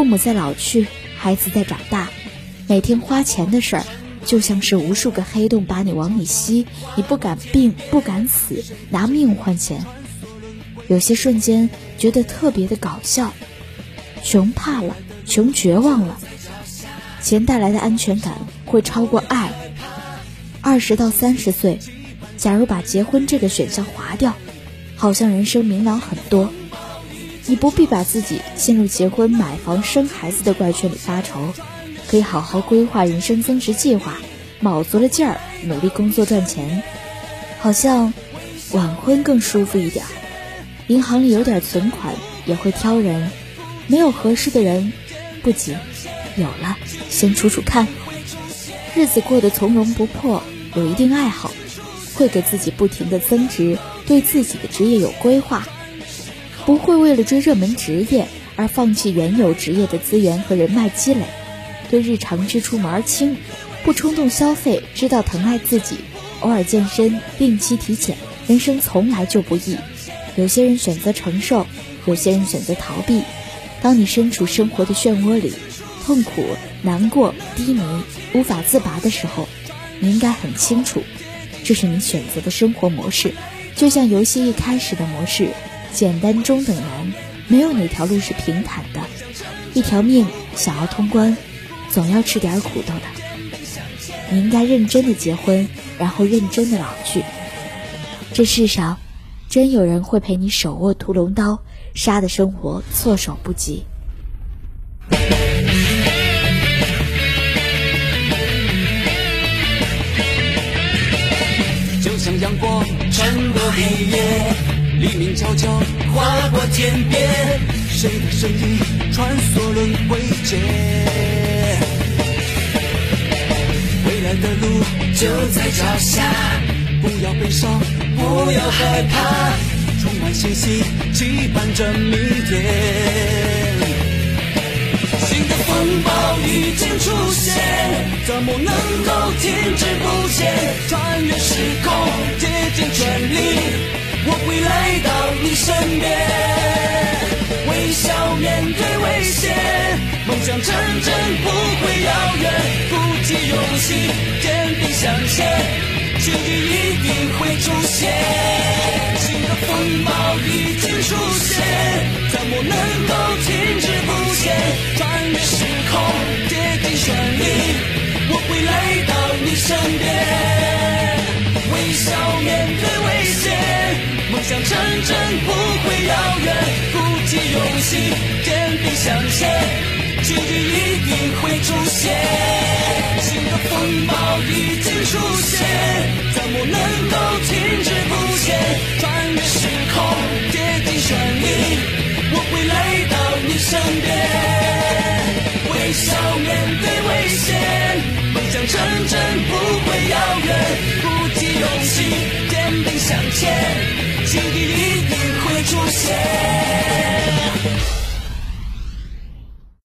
父母在老去，孩子在长大，每天花钱的事儿，就像是无数个黑洞把你往里吸，你不敢病，不敢死，拿命换钱。有些瞬间觉得特别的搞笑，穷怕了，穷绝望了，钱带来的安全感会超过爱。二十到三十岁，假如把结婚这个选项划掉，好像人生明朗很多。你不必把自己陷入结婚、买房、生孩子的怪圈里发愁，可以好好规划人生增值计划，卯足了劲儿努力工作赚钱，好像晚婚更舒服一点。银行里有点存款也会挑人，没有合适的人不急，有了先处处看。日子过得从容不迫，有一定爱好，会给自己不停的增值，对自己的职业有规划，不会为了追热门职业而放弃原有职业的资源和人脉积累，对日常支出门儿清，不冲动消费，知道疼爱自己，偶尔健身，定期体检。人生从来就不易。有些人选择承受，有些人选择逃避。当你身处生活的漩涡里，痛苦、难过、低迷、无法自拔的时候，你应该很清楚，这是你选择的生活模式。就像游戏一开始的模式，简单中等难，没有哪条路是平坦的。一条命想要通关，总要吃点苦头的。你应该认真的结婚，然后认真的老去。这世上。真有人会陪你手握屠龙刀，杀的生活措手不及。就像阳光穿过黑夜，黎明悄悄划过天边，谁的身影穿梭轮回间？未来的路就在脚下。不要悲伤，不要害怕，充满信心，期盼着明天。新的风暴已经出现，怎么能够停滞不前？穿越时空，竭尽全力，会来到你身边。微笑面对危险，梦想成真不会遥远，鼓起勇气，坚定向前。奇迹一定会出现，新的风暴已经出现，怎么能够成真不会遥远，鼓起勇气，坚定向前。奇迹一定会出现，新的风暴已经出现，怎么能够停滞不前？穿越时空，竭尽全力，我会来到你身边。微笑面对危险，梦想成真日一定会出现。